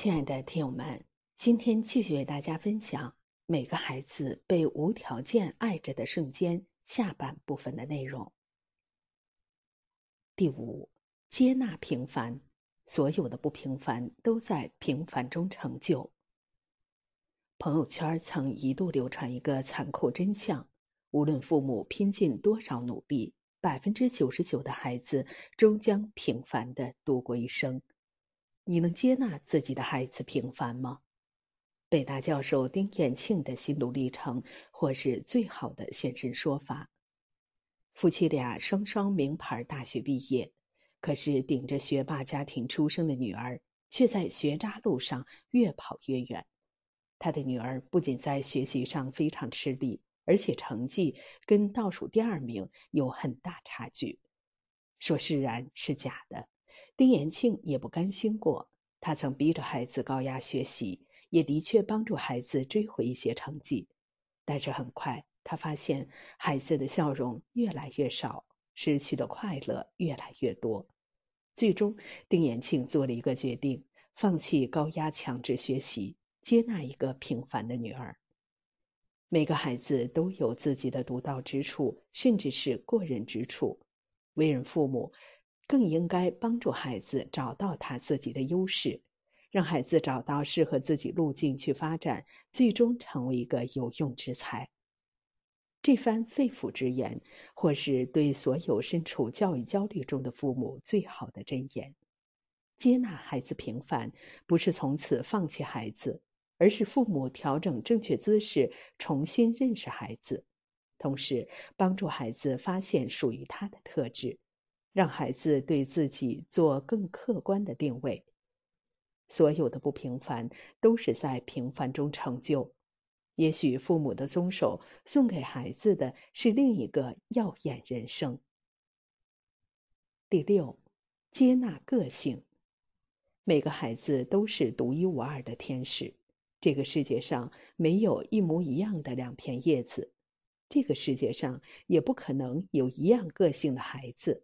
亲爱的听友们，今天继续为大家分享《每个孩子被无条件爱着的瞬间》下半部分的内容。第五，接纳平凡，所有的不平凡都在平凡中成就。朋友圈曾一度流传一个残酷真相：无论父母拼尽多少努力，百分之九十九的孩子终将平凡的度过一生。你能接纳自己的孩子平凡吗？北大教授丁延庆的心路历程，或是最好的现身说法。夫妻俩双双名牌大学毕业，可是顶着学霸家庭出生的女儿，却在学渣路上越跑越远。他的女儿不仅在学习上非常吃力，而且成绩跟倒数第二名有很大差距。说释然是假的。丁延庆也不甘心过，他曾逼着孩子高压学习，也的确帮助孩子追回一些成绩。但是很快，他发现孩子的笑容越来越少，失去的快乐越来越多。最终，丁延庆做了一个决定：放弃高压强制学习，接纳一个平凡的女儿。每个孩子都有自己的独到之处，甚至是过人之处。为人父母。更应该帮助孩子找到他自己的优势，让孩子找到适合自己路径去发展，最终成为一个有用之才。这番肺腑之言，或是对所有身处教育焦虑中的父母最好的箴言。接纳孩子平凡，不是从此放弃孩子，而是父母调整正确姿势，重新认识孩子，同时帮助孩子发现属于他的特质。让孩子对自己做更客观的定位。所有的不平凡都是在平凡中成就。也许父母的松手送给孩子的是另一个耀眼人生。第六，接纳个性。每个孩子都是独一无二的天使。这个世界上没有一模一样的两片叶子，这个世界上也不可能有一样个性的孩子。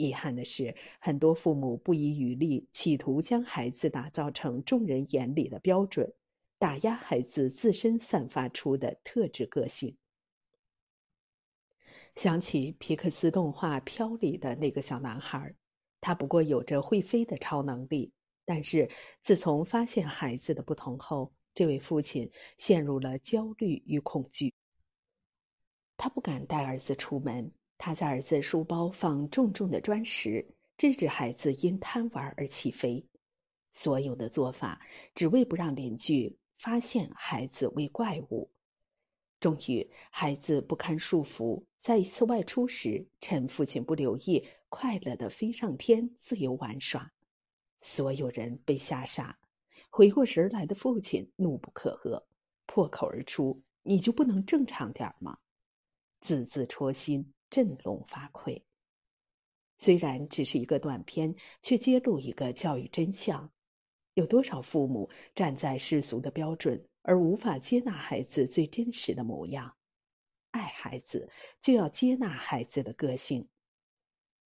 遗憾的是，很多父母不遗余力，企图将孩子打造成众人眼里的标准，打压孩子自身散发出的特质个性。想起皮克斯动画《飘》里的那个小男孩，他不过有着会飞的超能力，但是自从发现孩子的不同后，这位父亲陷入了焦虑与恐惧，他不敢带儿子出门。他在儿子书包放重重的砖石，制止孩子因贪玩而起飞。所有的做法只为不让邻居发现孩子为怪物。终于，孩子不堪束缚，在一次外出时，趁父亲不留意，快乐的飞上天，自由玩耍。所有人被吓傻。回过神来的父亲怒不可遏，破口而出：“你就不能正常点吗？”字字戳心。振聋发聩。虽然只是一个短片，却揭露一个教育真相：有多少父母站在世俗的标准，而无法接纳孩子最真实的模样？爱孩子，就要接纳孩子的个性。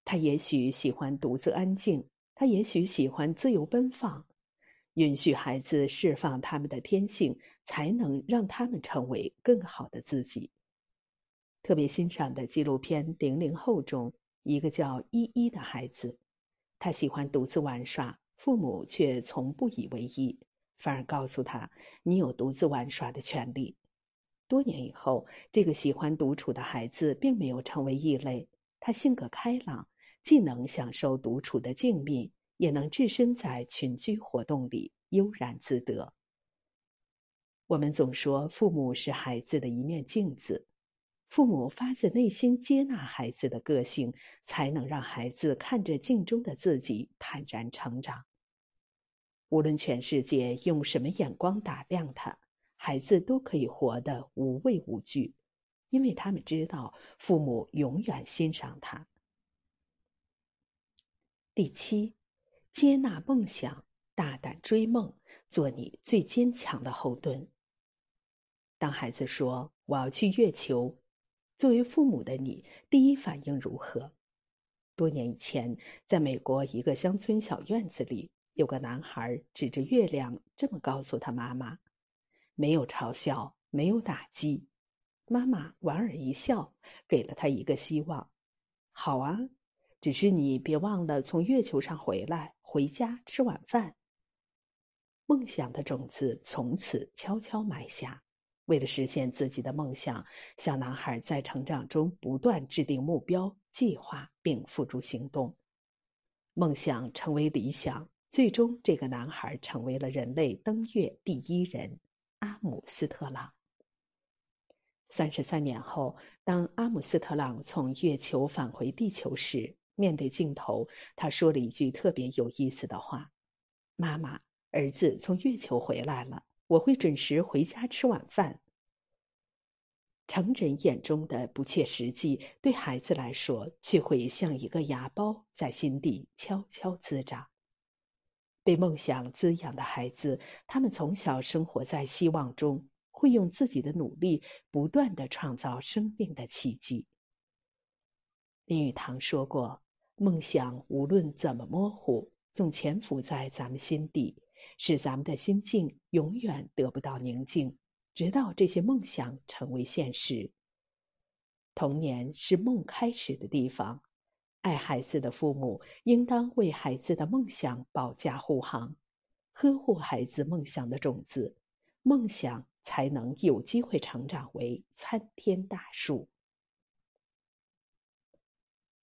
他也许喜欢独自安静，他也许喜欢自由奔放。允许孩子释放他们的天性，才能让他们成为更好的自己。特别欣赏的纪录片《零零后》中，一个叫依依的孩子，他喜欢独自玩耍，父母却从不以为意，反而告诉他：“你有独自玩耍的权利。”多年以后，这个喜欢独处的孩子并没有成为异类，他性格开朗，既能享受独处的静谧，也能置身在群居活动里悠然自得。我们总说，父母是孩子的一面镜子。父母发自内心接纳孩子的个性，才能让孩子看着镜中的自己坦然成长。无论全世界用什么眼光打量他，孩子都可以活得无畏无惧，因为他们知道父母永远欣赏他。第七，接纳梦想，大胆追梦，做你最坚强的后盾。当孩子说“我要去月球”，作为父母的你，第一反应如何？多年以前，在美国一个乡村小院子里，有个男孩指着月亮这么告诉他妈妈：“没有嘲笑，没有打击。”妈妈莞尔一笑，给了他一个希望：“好啊，只是你别忘了从月球上回来，回家吃晚饭。”梦想的种子从此悄悄埋下。为了实现自己的梦想，小男孩在成长中不断制定目标、计划并付诸行动。梦想成为理想，最终这个男孩成为了人类登月第一人——阿姆斯特朗。三十三年后，当阿姆斯特朗从月球返回地球时，面对镜头，他说了一句特别有意思的话：“妈妈，儿子从月球回来了。”我会准时回家吃晚饭。成人眼中的不切实际，对孩子来说却会像一个芽苞在心底悄悄滋长。被梦想滋养的孩子，他们从小生活在希望中，会用自己的努力不断的创造生命的奇迹。林语堂说过：“梦想无论怎么模糊，总潜伏在咱们心底。”使咱们的心境永远得不到宁静，直到这些梦想成为现实。童年是梦开始的地方，爱孩子的父母应当为孩子的梦想保驾护航，呵护孩子梦想的种子，梦想才能有机会成长为参天大树。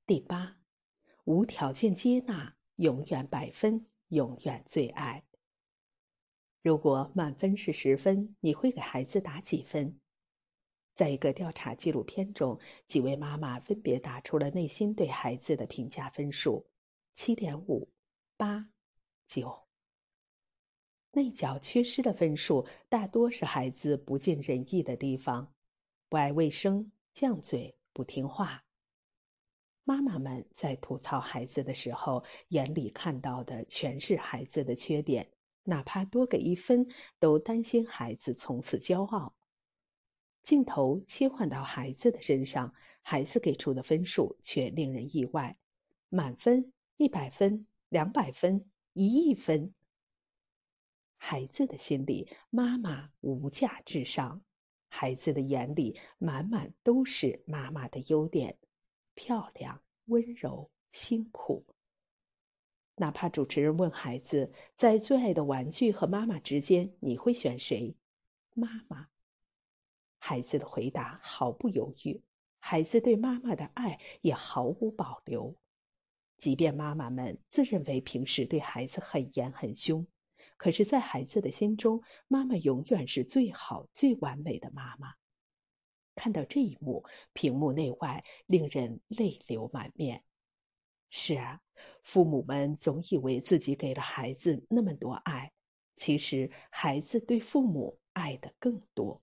第八，无条件接纳，永远百分，永远最爱。如果满分是十分，你会给孩子打几分？在一个调查纪录片中，几位妈妈分别打出了内心对孩子的评价分数：七点五、八、九。内角缺失的分数大多是孩子不尽人意的地方，不爱卫生、犟嘴、不听话。妈妈们在吐槽孩子的时候，眼里看到的全是孩子的缺点。哪怕多给一分，都担心孩子从此骄傲。镜头切换到孩子的身上，孩子给出的分数却令人意外：满分一百分、两百分、一亿分。孩子的心里，妈妈无价至上；孩子的眼里，满满都是妈妈的优点：漂亮、温柔、辛苦。哪怕主持人问孩子，在最爱的玩具和妈妈之间，你会选谁？妈妈。孩子的回答毫不犹豫，孩子对妈妈的爱也毫无保留。即便妈妈们自认为平时对孩子很严很凶，可是，在孩子的心中，妈妈永远是最好、最完美的妈妈。看到这一幕，屏幕内外令人泪流满面。是啊。父母们总以为自己给了孩子那么多爱，其实孩子对父母爱的更多。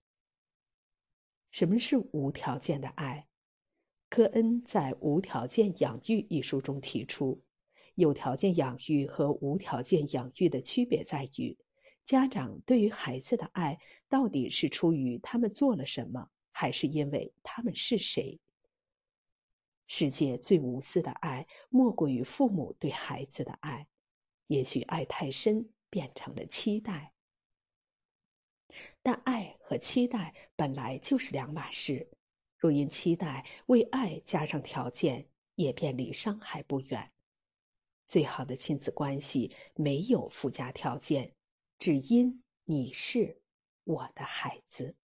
什么是无条件的爱？科恩在《无条件养育》一书中提出，有条件养育和无条件养育的区别在于，家长对于孩子的爱到底是出于他们做了什么，还是因为他们是谁？世界最无私的爱，莫过于父母对孩子的爱。也许爱太深，变成了期待。但爱和期待本来就是两码事。若因期待为爱加上条件，也便离伤害不远。最好的亲子关系没有附加条件，只因你是我的孩子。